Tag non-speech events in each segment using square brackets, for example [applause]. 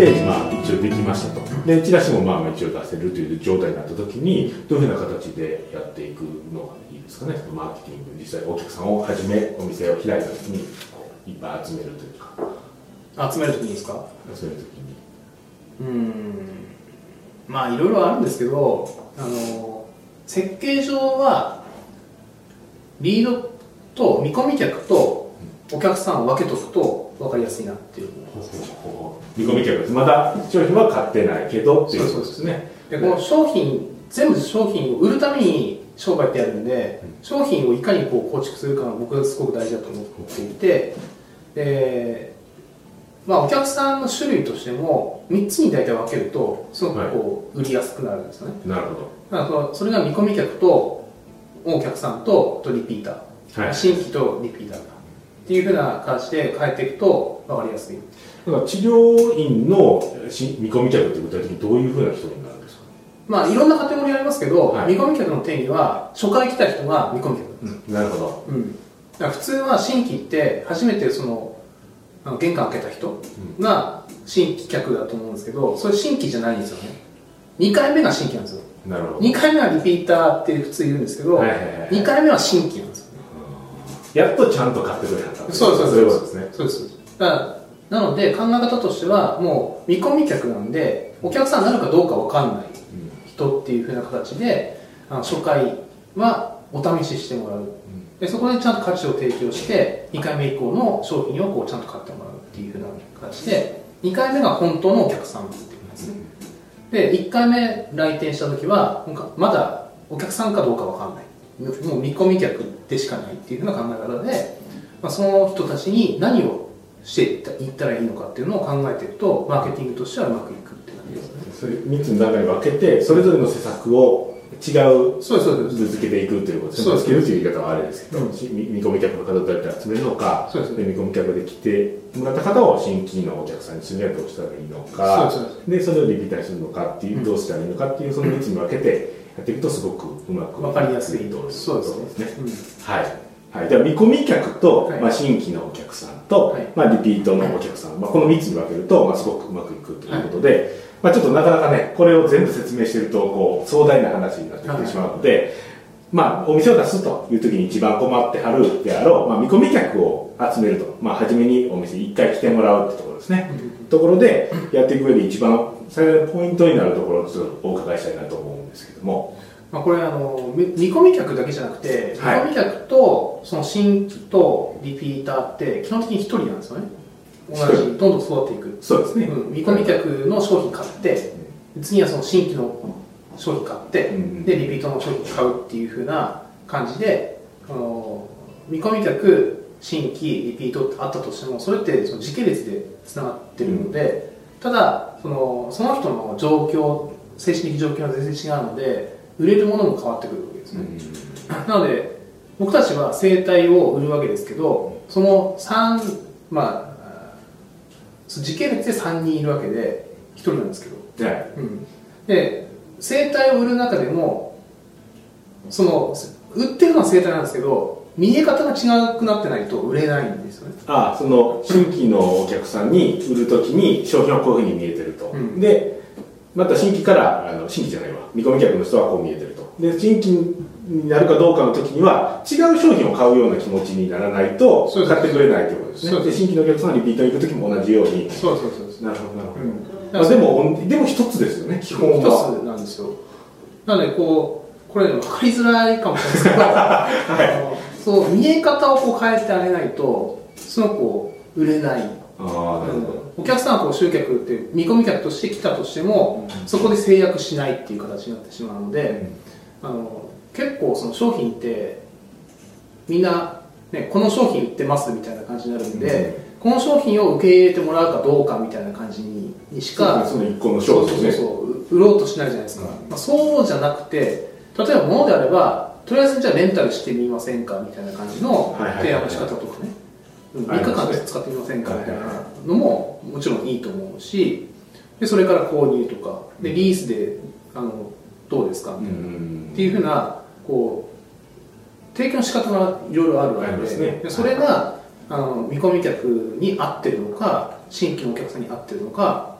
ページまあ一応できましたと。でチラシもまあまあ一応出せるという状態になった時にどういうふうな形でやっていくのがいいですかね。マーケティング。実際お客さんをはじめお店を開いた時にいっぱい集めるというか。集める時にですか？集める時に。うん。まあいろいろあるんですけどあの設計上はリードと見込み客とお客さんを分けとくと分かりやすいなっていう見込み客です。まだ商品は買ってないけどっていう。ことですね。でこの商品全部商品を売るために商売ってやるんで、商品をいかにこう構築するかが僕はすごく大事だと思っていてでまあお客さんの種類としても3つに大体分けるとすごくこう売りやすくなるんですよね、なるほど。だからそれが見込み客とお客さんととリピーター、はい。新規とリピーターっていうふうな形で変えていくと分かりやすい。だから治療院のし見込み客って具体的にどういうふうな人になるんですか、まあいろんなカテゴリーありますけど、はい。見込み客の定義は初回来た人が見込み客。うん、なるほど。うん、だから普通は新規って初めてそのあの玄関開けた人が新規客だと思うんですけどそれ新規じゃないんですよね。2回目が新規なんですよ。なるほど。2回目はリピーターって普通言うんですけど、はいはいはい2回目は新規やっとちゃんと買ってくれはったそうそうそう。そういうことですね。そうですだからなので考え方としてはもう見込み客なんでお客さんになるかどうか分かんない人っていうふうな形であの初回はお試ししてもらう。でそこでちゃんと価値を提供して2回目以降の商品をこうちゃんと買ってもらうっていうふうな形で2回目が本当のお客さんっていうことですねで1回目来店した時はまだお客さんかどうかわかんないもう見込み客でしかないっていうふうな考え方で、まあ、その人たちに何をしていったらいいのかっていうのを考えていくとマーケティングとしてはうまくいくっていう感じですね。それ3つの段階に分けてそれぞれの施策を違う続けていくということですそうです。つけるという言い方はあれですけど、見見込み客の方どうやって集めるのかそうです。見込み客で来てもらった方を新規のお客さんにするにはどうしたらいいのかそうです。そうでそれをリピーターにするのかっていう、どうしたらいいのかっていうその3つに分けてやっていくとすごくうまくわかりやすい。とそうですね。ことですね。うん。はい、はい、では見込み客と、はい。まあ、新規のお客さんと、はい。まあ、リピートのお客さん、まあ、この3つに分けると、まあ、すごくうまくいくということで、まあ、ちょっとなかなかねこれを全部説明してるとこう壮大な話になってきてしまうので、まあ、お店を出すという時に一番困ってはるであろう、まあ、見込み客を集めると、まあ、初めにお店1回来てもらうってところですね、ところでやっていく上で一番最大のポイントになるところをちょっとお伺いしたいなと思うんですけども。まあ、これあのみ見込み客だけじゃなくて、はい。見込み客とその新規とリピーターって基本的に1人なんですよね。同じどんどん育っていく、そうですね、うん、見込み客の商品買って次はその新規の商品買って、うんでリピートの商品買うっていうふうな感じであの見込み客新規リピートってあったとしてもそれってその時系列でつながってるので、ただそのその人の状況精神的状況が全然違うので売れるものも変わってくるわけですね、なので僕たちは生態を売るわけですけどその3まあ時系列で3人いるわけで1人なんですけど。はいうん、で生態を売る中でもその売ってるのは生態なんですけど見え方が違くなってないと売れないんですよね。ああその新規のお客さんに売るときに商品はこういうふうに見えてると、うん。でまた新規からあの新規じゃないわ。見込み客の人はこう見えてると。で新規になるかどうかの時には違う商品を買うような気持ちにならないと買ってくれないということですね。です。新規のお客さんがリピートに行く時も同じように。そうそうそうそう。なるほどなるほど、うんまあ、でもでも一つですよね基本一はつなんですよ。なのでこうこれ分かりづらいかもしれないですけど、[laughs] あのそう見え方をこう変えてあげないとその子売れない。ああなるほど、お客さんはこう集客って見込み客として来たとしても、そこで制約しないっていう形になってしまうので、あの結構その商品ってみんな、ね、この商品売ってますみたいな感じになるんで、この商品を受け入れてもらうかどうかみたいな感じににしかその一個の商品ね。そうそう売ろうとしないじゃないですか、まあ、そうじゃなくて例えば物であればとりあえずじゃあレンタルしてみませんかみたいな感じの提案の仕方とかね、うん3ありますね。日間使ってみませんかみたいなのももちろんいいと思うしでそれから購入とか。でリースであのどうですかみたいな、っていうふうなこう提供の仕方がいろいろあるわけで。すね。でそれがあの見込み客に合ってるのか新規のお客さんに合ってるのか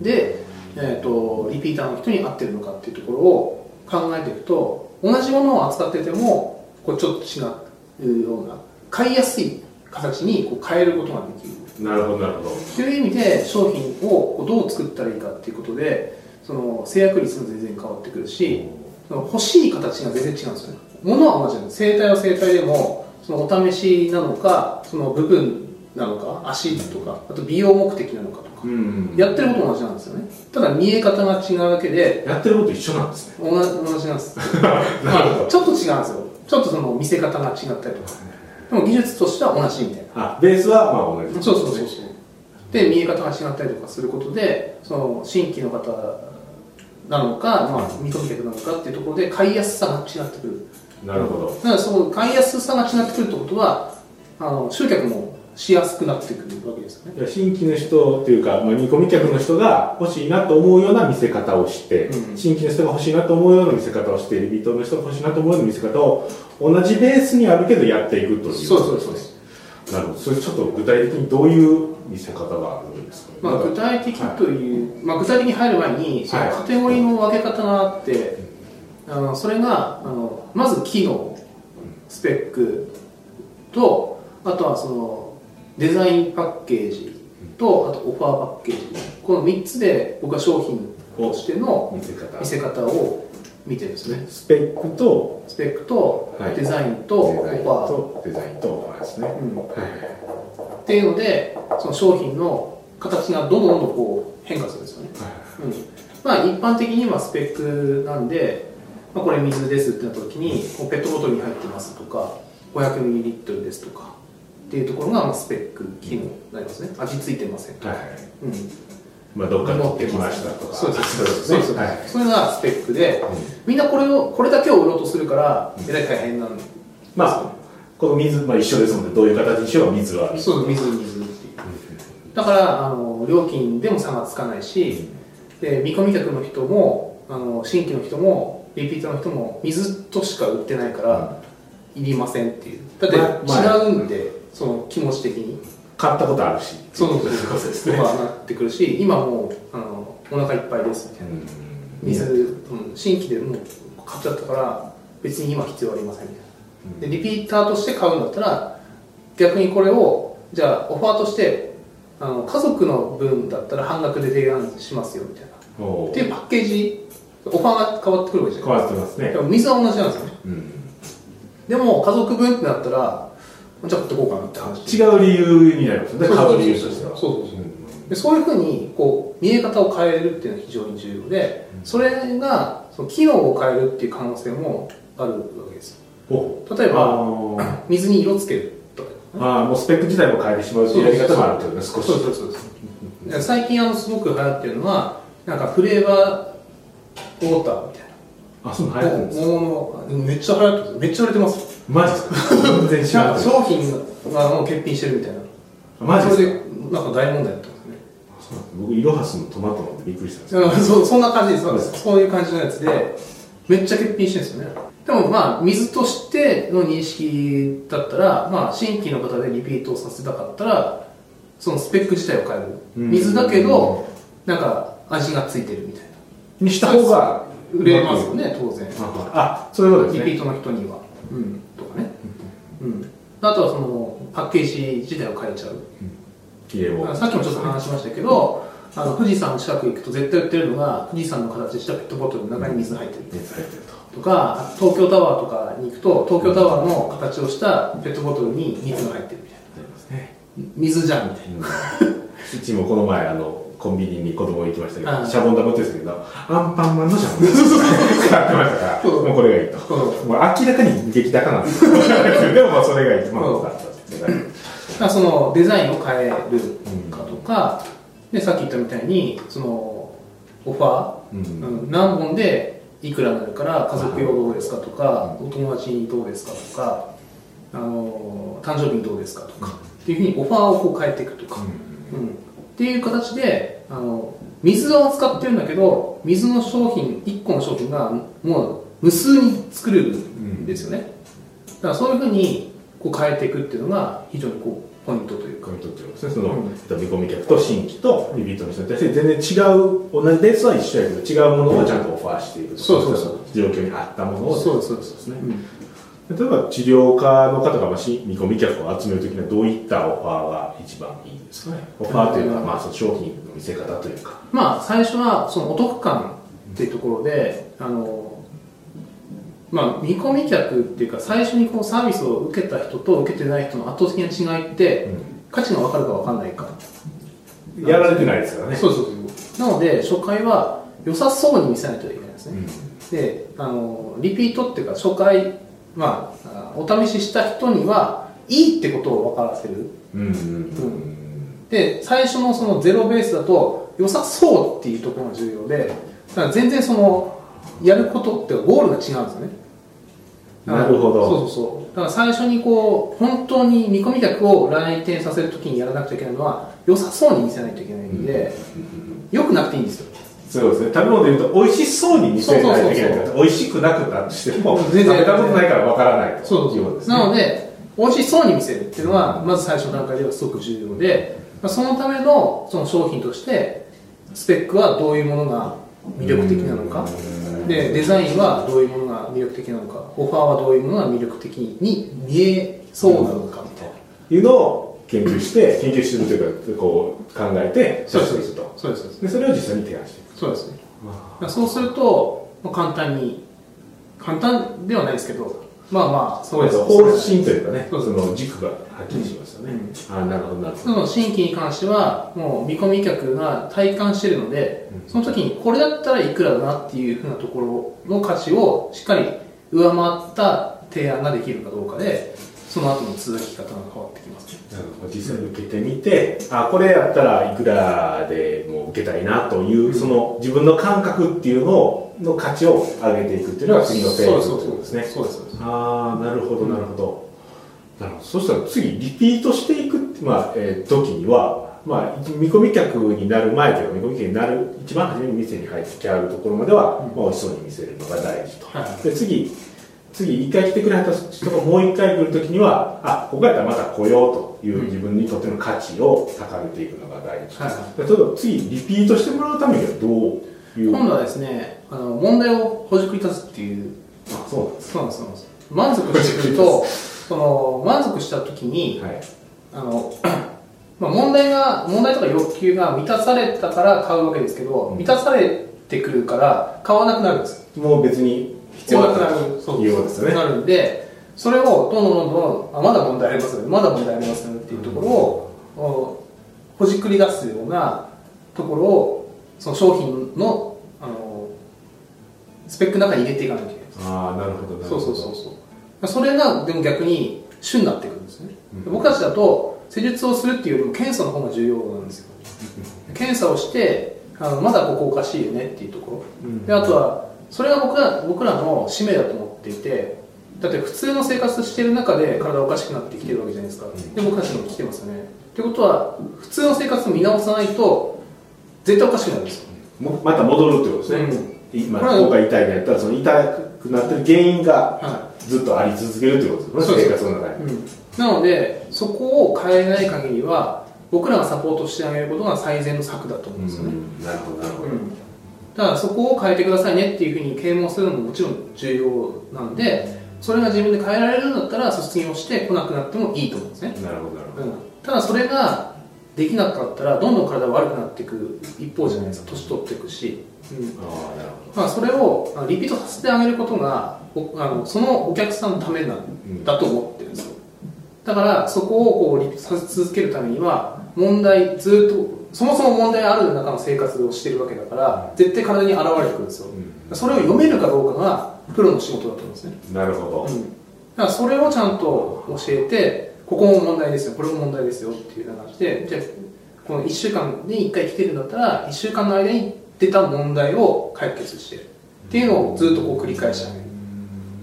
で、えー、とリピーターの人に合ってるのかっていうところを考えていくと同じものを扱っててもこうちょっと違うような買いやすい形にこう変えることができる。なるほどなるほど。という意味で商品をどう作ったらいいかっていうことでその制約率も全然変わってくるしその欲しい形が全然違うんですよ。ね物は同じなんです。生体は生体でもそのお試しなのかその部分なのか足とかあと美容目的なのかとかうん。やってること同じなんですよね。ただ見え方が違うだけでやってること一緒なんですね。同じ同じなんです。[laughs] まあちょっと違うんですよ。ちょっとその見せ方が違ったりとか。でも技術としては同じみたいな。あベースはまあ同じ。そうそうそうそう。で見え方が違ったりとかすることでその新規の方なのか、まあ、見込み客なのかっていうところで買いやすさが違ってくるなるほど。だからその買いやすさが違ってくるってことはあの集客もしやすくなってくるわけですよね。新規の人っていうか、まあ、見込み客の人が欲しいなと思うような見せ方をして、うん。新規の人が欲しいなと思うような見せ方をしてリピートの人が欲しいなと思うような見せ方を同じベースにあるけどやっていくというそうそうそうですなるほど。それちょっと具体的にどういう見せ方があるんですか、まあ、具体的という、まあ、具体的に入る前にカテゴリーの分け方があって、あのそれがあのまず機能スペックとあとはそのデザインパッケージとあとオファーパッケージ。この3つで僕は商品としての見せ方。見せ方を見てるんですね。スペックとスペックとはい。デザインとオファー、とデザインとオファーですね、うん。はいっていうのでその商品の形がどんどんどんこう変化するんですよね。うん。まあ、一般的にはスペックなんで、まあ、これ水ですってなった時にペットボトルに入ってますとか 500ml ですとかっていうところがまあスペック機能になりますね。味付いてません。とか、はいはい。うん、まあどっかで取ってきましたとか。そうですそうそうです、はい。それがスペックで、みんなこれをこれだけを売ろうとするからえらい大変なんですよ。まあこの水、まあ、一緒ですのでどういう形にしようが水はそう水水っていう。だからあの料金でも差がつかないしで見込み客の人もあの新規の人もリピーターの人も水としか売ってないから、いりませんっていう。だってまあ違うんで、その気持ち的に。買ったことあるし。そうですね。とかなってくるし今もうあのお腹いっぱいですみたいな。水、うん、新規でもう買っちゃったから別に今必要ありませんみたいな。でリピーターとして買うんだったら逆にこれをじゃあオファーとしてあの家族の分だったら半額で提案しますよみたいな。っていうパッケージオファーが変わってくるわけじゃ変ない。わってますね。でも水は同じなんですよね。うん。でも家族分ってなったらじゃあ買ってこうかなって話。違う理由になりますねそう買そう理由としては。そうそうそうでそういうふうにこう見え方を変えるっていうのは非常に重要でそれがその機能を変えるっていう可能性もあるわけですお。例えば [clears throat] 水に色つけるとかあーもうスペック自体も変えてしまうというやり方もあるというね。少し。そうそうそうそう。最近あのすごく流行ってるのはなんかフレーバーウォーターみたいあそういうの流行ってるんですか？なもめっちゃ流行ってる。めっちゃ売れてます。マジですか？全然知らない商品がもう欠品してるみたいな。マジですか？それでなんか大問題になってますね。そうなんです僕イロハスのトマト飲んでびっくりしたんですよ。うんそうそんな感じです。そうそういう感じのやつでめっちゃ欠品してるんですよね。でもまあ水としての認識だったら、まあ、新規の方でリピートをさせたかったらそのスペック自体を変える。うん。水だけどなんか味がついてるみたいなにした方が売れますよね当然。あそういうことですね。リピートの人には、うん、とかね、うん、あとはそのパッケージ自体を変えちゃう。さっきもちょっと話しましたけどあの富士山の近く行くと絶対売ってるのが富士山の形したペットボトルの中に水入ってる熱入ってると。とか東京タワーとかに行くと東京タワーの形をしたペットボトルに水が入ってるみたいな。水じゃんみたいな。うちもこの前あのコンビニに子供行きましたけはいどシャボン玉って言うんですけどアンパンマンのシャボン。玉使ってましたからもうこれがいいともう明らかに激高なんですよ。でもまあそれが一番多かったですねだからそのデザインを変えるかとか、でさっき言ったみたいにそのオファー、何本でいくらになるから家族用どうですかとか、お友達にどうですかとかあの誕生日にどうですかとか、っていうふうにオファーをこう変えていくとか、うんっていう形であの水を扱ってるんだけど水の商品1個の商品がもう無数に作れるんですよね、だからそういうふうにこう変えていくっていうのが非常にこうポイントというか。ポイントっていうことですね。その、うんえっと見込み客と新規とリピートの人に対して全然違う同じレースは一緒やけど違うものをちゃんとオファーしていくとかそうそうそう。状況に合ったものを。そうですそうですですね。うん例えば治療科の方がまあし見込み客を集めるときにはどういったオファーが一番いいんですかね？オファーというか、まあ、その商品の見せ方というか。まあ最初はそのお得感っていうところであのまあ見込み客っていうか最初にこうサービスを受けた人と受けてない人の圧倒的な違いって、価値が分かるか分かんないか。やられてないですからね。そうそうそう。なので初回は良さそうに見せないといけないですね、うん。であのリピートっていうか初回まああお試しした人にはいいってことを分からせる。うんうんで最初のそのゼロベースだと良さそうっていうところが重要でだから全然そのやることってゴールが違うんですよね。なるほど。そうそうそう。だから最初にこう本当に見込み客を来店させるときにやらなくちゃいけないのは良さそうに見せないといけないんで、良くなくていいんですよそうですね。食べ物でいうと美味しそうに見せないといけないから美味しくなくなってしても全然。食べたことないからわからないと。いうことです。ねなので美味しそうに見せるっていうのはまず最初の段階ではすごく重要でまあそのためのその商品としてスペックはどういうものが魅力的なのか。でデザインはどういうものが魅力的なのか。オファーはどういうものが魅力的に見えそうなのかみたいな。いうのを研究して研究するというかこう考えてそうです。とそうですそうです。でそれを実際に提案していく。そうですね。そうするとまあ簡単に簡単ではないですけどまあまあそうです。ね方針というかねその軸がはっきりしますよね、ああなるほどなるほど。その新規に関してはもう見込み客が体感しているので、その時にこれだったらいくらだなっていうふうなところの価値をしっかり上回った提案ができるかどうかでその後の続き方が変わってきます実際に受けてみてあこれやったらいくらでもう受けたいなという、その自分の感覚っていうのをの価値を上げていくっていうのが次のフェーズということですね。そうですああなるほどなるほど、なるほど。そしたら次リピートしていくって、まあえー時には、まあ、見込み客になる前というか見込み客になる一番初めに店に入ってきあるところまでは、まあ、美味しそうに見せるのが大事と、はいはい。で次次一回来てくれはった人がもう一回来る時にはあここやったらまた来ようという自分にとっての価値を高めていくのが大事、はいはい。で例えば次リピートしてもらうためにはどういう？今度はですねあの問題をほじくり立つっていう。あそうなんですそうなんです満足してくると [laughs] その満足した時に、はい。あの [clears throat] まあ問題が問題とか欲求が満たされたから買うわけですけど、満たされてくるから買わなくなるんですもう別に必要なくなるそうですよね。なるんでそれをどんどんどんどんあまだ問題ありますよね。まだ問題ありますよねっていうところを、おほじくり出すようなところをその商品のあのスペックの中に入れていかなきゃいけない。ああなるほどなるほど。そうそうそうそう。それがでも逆に主になってくるんですね、僕たちだと施術をするっていうよりも検査の方が重要なんですよ。検査をしてあのまだここおかしいよねっていうところ、であとはそれが僕ら僕らの使命だと思っていてだって普通の生活してる中で体おかしくなってきてるわけじゃないですか、で僕たちも来てますよね。ってことは普通の生活を見直さないと絶対おかしくなるんですよ。もまた戻るってことですね、今これはここが痛いのやったらその痛くなってる原因がはずっとあり続けるってことですね、生活の中に、なのでそこを変えない限りは僕らがサポートしてあげることが最善の策だと思うんですよね、うん。なるほどなるほど、だからそこを変えてくださいねっていうふうに啓蒙するのももちろん重要なんでそれが自分で変えられるんだったら卒業して来なくなってもいいと思うんですね、なるほどなるほど、うん、ただそれができなかったらどんどん体が悪くなっていく一方じゃないですか。年取っていくし、うん。ああなるほまあ、それをリピートさせてあげることがおあのそのお客さんのためなんだと思ってるんですよ。だからそこをこうリピートさせ続けるためには問題ずっとそもそも問題ある中の生活をしてるわけだから絶対体に現れてくるんですよ、それを読めるかどうかがプロの仕事だと思うんですね、どなるほど、うん、だからそれをちゃんと教えてここも問題ですよこれも問題ですよっていうような感じでじゃあこの1週間に1回来てるんだったら1週間の間に出た問題を解決してっていうのをずっとこう繰り返してあげる。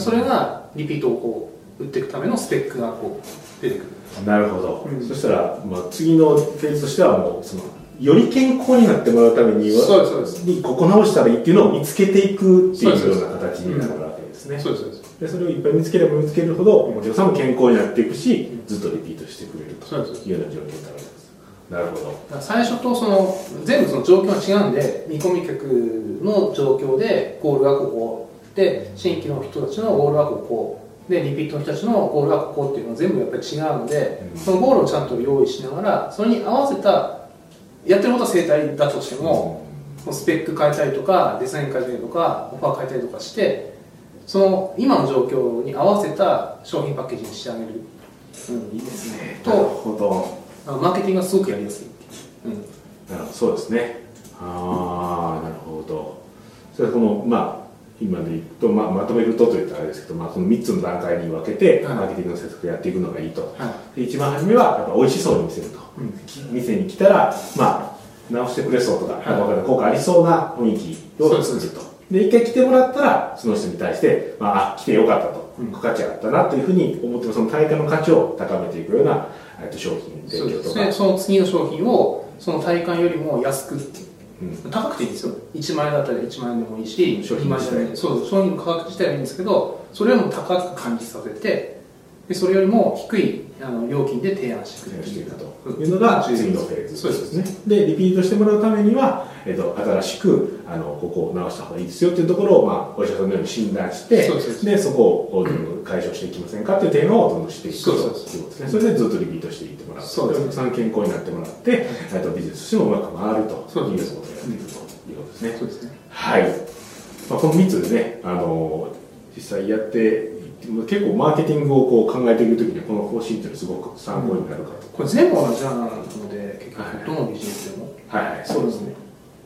それがリピートをこう打っていくためのスペックがこう出てくるなるほど、うん。そしたら、まあ、次のフェーズとしてはもうそのより健康になってもらうためにはそうですそうです。にここ直したらいいっていうのを見つけていくっていうような形になるわけですね。そうですそうです。でそれをいっぱい見つければ見つけるほどお客さんも健康になっていくしずっとリピートしてくれるというような状況になるわけです。なるほど。だから最初とその全部その状況が違うんで見込み客の状況でゴールがここで新規の人たちのゴールはここでリピートの人たちのゴールはここっていうのは全部やっぱり違うので、うん。そのゴールをちゃんと用意しながらそれに合わせたやってることは生態だとしても、そのスペック変えたりとかデザイン変えたりとかオファー変えたりとかしてその今の状況に合わせた商品パッケージにしてあげる、うん、いいですね。なるとほど。マーケティングがすごくやりやすい、う。ん。なるほど。そうですね。ああなるほど。それはこのまあ今で言うと、まあ、まとめるとといったらあれですけど、まあ、この3つの段階に分けてはい。マーケティングの施策をやっていくのがいいと、はで一番初めはやっぱ美味しそうに見せると、うん。き店に来たらまあ直してくれそうとか,、はい。効果ありそうな雰囲気を作ると。で一回来てもらったらその人に対して、まあ、あ来てよかったと、うん。価値あったなというふうに思ってその対価の価値を高めていくようなえっと商品そう提供とか。ですね、その次の商品をその体感よりも安くうん。高くていいんですよ。1万円だったら1万円でもいいし商品2万円でもいい。そう商品の価格自体はいいんですけどそれよりも高く感じさせてでそれよりも低いあの料金で提案してくれるしていくと。うん。いうのが次のフェーズそうです。ね。で、リピートしてもらうためには、えっと、新しく、あの、ここを直した方がいいですよっていうところを、まあ、お医者さんのように診断して、そうでそこを解消していきませんかっていうテーマをどんどんしていくということですね。それでずっとリピートしていってもらう。そうですお客さん健康になってもらって、えっと、ビジネスとしてもうまく回るとそうですいうことをやっていくということですね。そうですねはい。まあ、この3つでね、あの、実際やって、結構マーケティングをこう考えていくときにはこの方針っていうのはすごく参考になるかと。これ全部同じなので結はい局どのビジネスでもはい、はい、そうですね。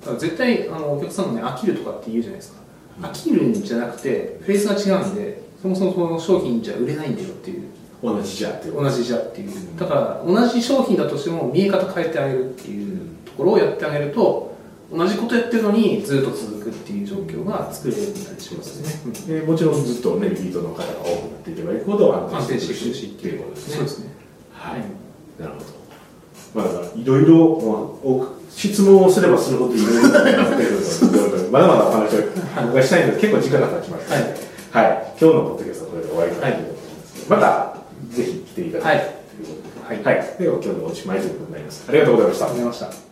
だから絶対あのお客さんもね飽きるとかって言うじゃないですか飽きるんじゃなくてフェーズが違うんでそもそもその商品じゃ売れないんだよっていう。同じじゃって同じじゃっていうだから同じ商品だとしても見え方変えてあげるっていうところをやってあげると同じことやってるのにずっと続くっていう状況が作れるようになりしますね、でもちろんずっとねリピートの方が多くなっていけばいくほど安安定してくしいくしっていうことですね。そうですね。はい。なるほど。まあいろいろ質問をすればするほどいろいろなってくるのでまだまだお話を僕がしたいので結構時間が経ちましたはい今日のポッドキャストはこれで終わりかなということなんですけど、またぜひ来ていただきたいということで、はい。では今日のおしまいということになります。ありがとうございました。ありがとうございました